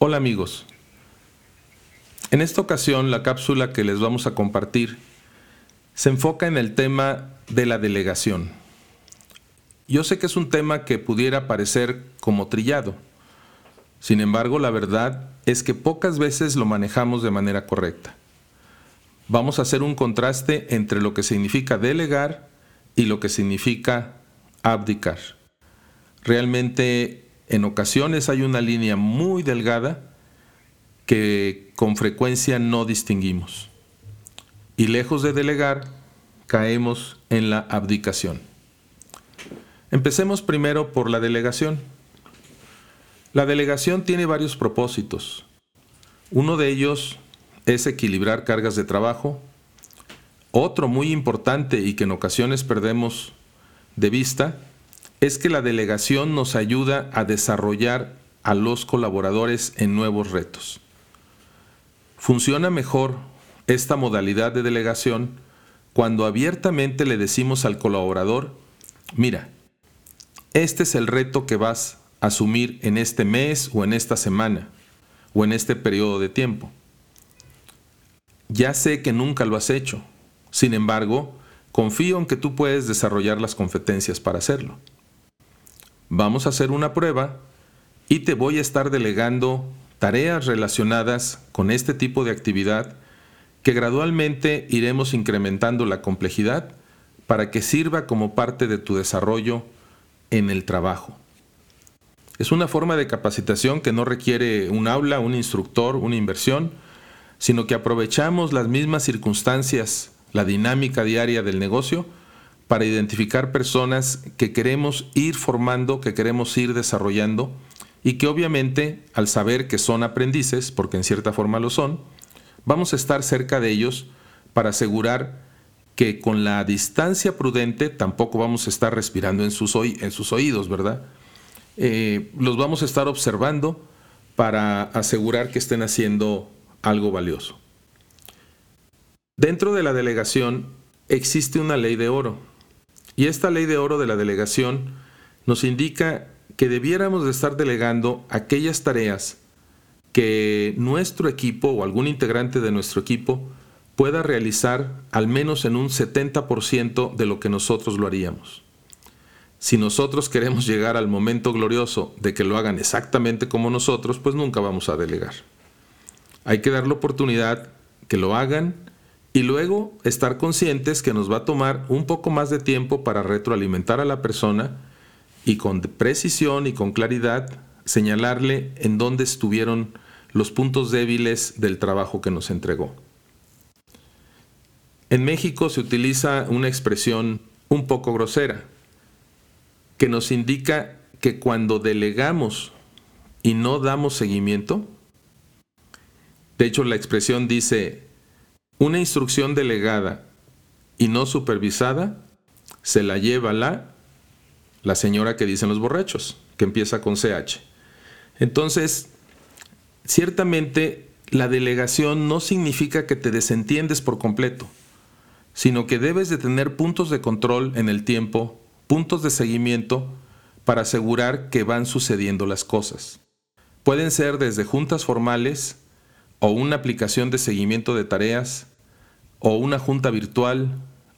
Hola amigos. En esta ocasión la cápsula que les vamos a compartir se enfoca en el tema de la delegación. Yo sé que es un tema que pudiera parecer como trillado. Sin embargo, la verdad es que pocas veces lo manejamos de manera correcta. Vamos a hacer un contraste entre lo que significa delegar y lo que significa abdicar. Realmente en ocasiones hay una línea muy delgada que con frecuencia no distinguimos. Y lejos de delegar, caemos en la abdicación. Empecemos primero por la delegación. La delegación tiene varios propósitos. Uno de ellos es equilibrar cargas de trabajo. Otro muy importante y que en ocasiones perdemos de vista es que la delegación nos ayuda a desarrollar a los colaboradores en nuevos retos. Funciona mejor esta modalidad de delegación cuando abiertamente le decimos al colaborador, mira, este es el reto que vas a asumir en este mes o en esta semana o en este periodo de tiempo. Ya sé que nunca lo has hecho, sin embargo, confío en que tú puedes desarrollar las competencias para hacerlo vamos a hacer una prueba y te voy a estar delegando tareas relacionadas con este tipo de actividad que gradualmente iremos incrementando la complejidad para que sirva como parte de tu desarrollo en el trabajo. Es una forma de capacitación que no requiere un aula, un instructor, una inversión, sino que aprovechamos las mismas circunstancias, la dinámica diaria del negocio, para identificar personas que queremos ir formando, que queremos ir desarrollando y que obviamente al saber que son aprendices, porque en cierta forma lo son, vamos a estar cerca de ellos para asegurar que con la distancia prudente tampoco vamos a estar respirando en sus, oídos, ¿verdad? Eh, los vamos a estar observando para asegurar que estén haciendo algo valioso. Dentro de la delegación existe una ley de oro y esta ley de oro de la delegación nos indica que debiéramos de estar delegando aquellas tareas que nuestro equipo o algún integrante de nuestro equipo pueda realizar al menos en un 70% de lo que nosotros lo haríamos. Si nosotros queremos llegar al momento glorioso de que lo hagan exactamente como nosotros, pues nunca vamos a delegar. Hay que dar la oportunidad que lo hagan y luego estar conscientes que nos va a tomar un poco más de tiempo para retroalimentar a la persona y con precisión y con claridad señalarle en dónde estuvieron los puntos débiles del trabajo que nos entregó. En México se utiliza una expresión un poco grosera que nos indica que cuando delegamos y no damos seguimiento, de hecho la expresión dice, una instrucción delegada y no supervisada se la lleva la, la señora que dicen los borrachos, que empieza con CH. Entonces, ciertamente la delegación no significa que te desentiendes por completo, sino que debes de tener puntos de control en el tiempo, puntos de seguimiento para asegurar que van sucediendo las cosas. Pueden ser desde juntas formales o una aplicación de seguimiento de tareas, o una junta virtual,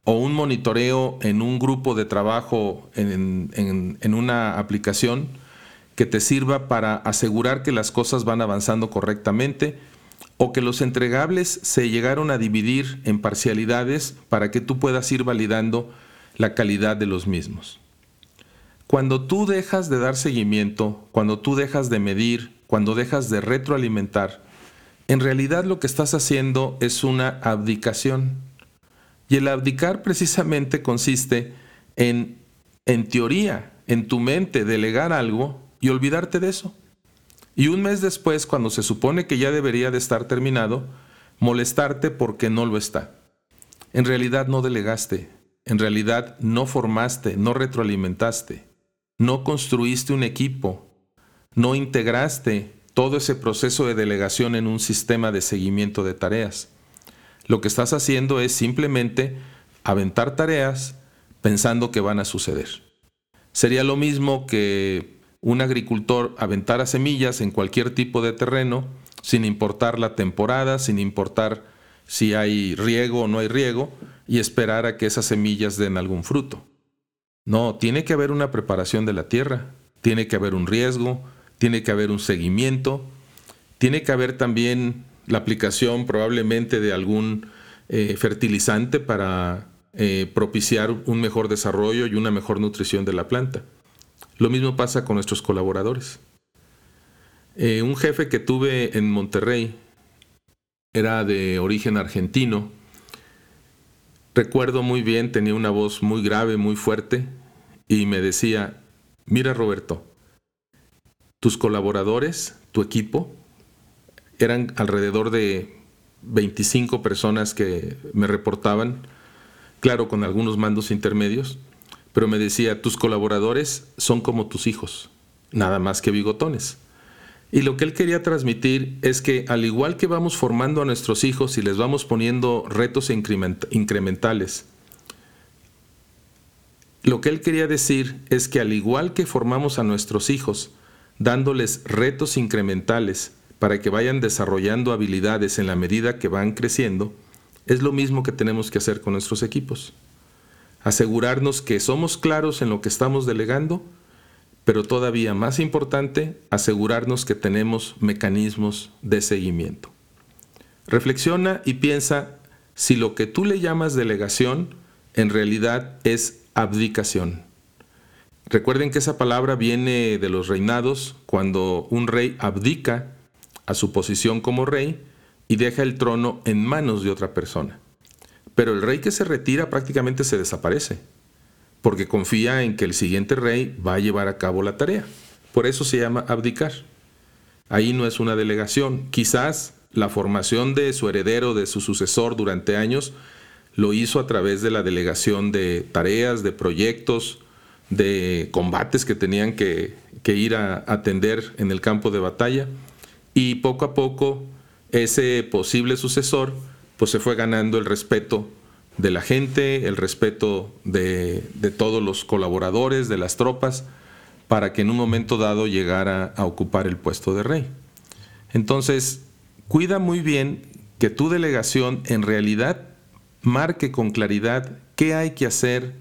o un monitoreo en un grupo de trabajo en, una aplicación que te sirva para asegurar que las cosas van avanzando correctamente o que los entregables se llegaron a dividir en parcialidades para que tú puedas ir validando la calidad de los mismos. Cuando tú dejas de dar seguimiento, cuando tú dejas de medir, cuando dejas de retroalimentar, en realidad lo que estás haciendo es una abdicación. Y el abdicar precisamente consiste en, en teoría, en tu mente, delegar algo y olvidarte de eso. Y un mes después, cuando se supone que ya debería de estar terminado, molestarte porque no lo está. En realidad no delegaste, en realidad no formaste, no retroalimentaste, no construiste un equipo, no integraste todo ese proceso de delegación en un sistema de seguimiento de tareas. lo que estás haciendo es simplemente aventar tareas pensando que van a suceder. Sería lo mismo que un agricultor aventara semillas en cualquier tipo de terreno, sin importar la temporada, sin importar si hay riego o no hay riego, y esperar a que esas semillas den algún fruto. No, tiene que haber una preparación de la tierra, tiene que haber un riesgo, tiene que haber un seguimiento, tiene que haber también la aplicación probablemente de algún eh, fertilizante para eh, propiciar un mejor desarrollo y una mejor nutrición de la planta. Lo mismo pasa con nuestros colaboradores. Eh, un jefe que tuve en Monterrey era de origen argentino. Recuerdo muy bien, tenía una voz muy grave, muy fuerte, y me decía, mira Roberto, tus colaboradores, tu equipo, eran alrededor de 25 personas que me reportaban, claro, con algunos mandos intermedios, pero me decía, tus colaboradores son como tus hijos, nada más que bigotones. Y lo que él quería transmitir es que al igual que vamos formando a nuestros hijos y les vamos poniendo retos incrementales, lo que él quería decir es que al igual que formamos a nuestros hijos, dándoles retos incrementales para que vayan desarrollando habilidades en la medida que van creciendo, es lo mismo que tenemos que hacer con nuestros equipos. Asegurarnos que somos claros en lo que estamos delegando, pero todavía más importante, asegurarnos que tenemos mecanismos de seguimiento. Reflexiona y piensa si lo que tú le llamas delegación en realidad es abdicación. Recuerden que esa palabra viene de los reinados, cuando un rey abdica a su posición como rey y deja el trono en manos de otra persona. Pero el rey que se retira prácticamente se desaparece, porque confía en que el siguiente rey va a llevar a cabo la tarea. Por eso se llama abdicar. Ahí no es una delegación. Quizás la formación de su heredero, de su sucesor durante años, lo hizo a través de la delegación de tareas, de proyectos, de combates que tenían que, ir a atender en el campo de batalla y poco a poco ese posible sucesor pues se fue ganando el respeto de la gente, el respeto de, todos los colaboradores, de las tropas, para que en un momento dado llegara a ocupar el puesto de rey. Entonces, cuida muy bien que tu delegación en realidad marque con claridad qué hay que hacer,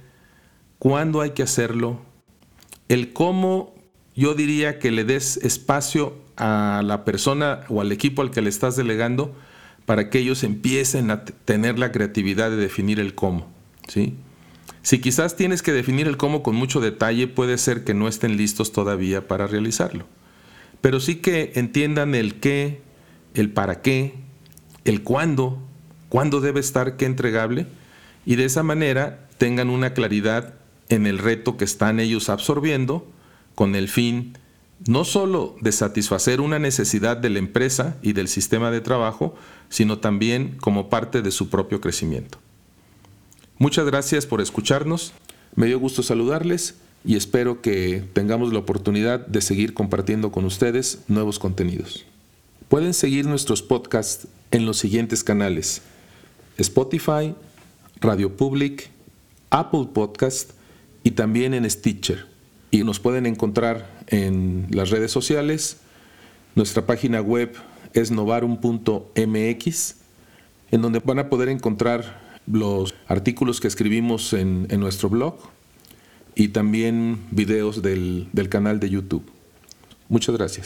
cuándo hay que hacerlo, el cómo yo diría que le des espacio a la persona o al equipo al que le estás delegando para que ellos empiecen a tener la creatividad de definir el cómo. ¿sí? Si quizás tienes que definir el cómo con mucho detalle, puede ser que no estén listos todavía para realizarlo. Pero sí que entiendan el qué, el para qué, el cuándo, cuándo debe estar qué entregable, y de esa manera tengan una claridad en el reto que están ellos absorbiendo con el fin no solo de satisfacer una necesidad de la empresa y del sistema de trabajo, sino también como parte de su propio crecimiento. Muchas gracias por escucharnos, me dio gusto saludarles y espero que tengamos la oportunidad de seguir compartiendo con ustedes nuevos contenidos. Pueden seguir nuestros podcasts en los siguientes canales: Spotify, Radio Public, Apple Podcast y también en Stitcher. Y nos pueden encontrar en las redes sociales. Nuestra página web es novarum.mx, en donde van a poder encontrar los artículos que escribimos en, nuestro blog y también videos del canal de YouTube. Muchas gracias.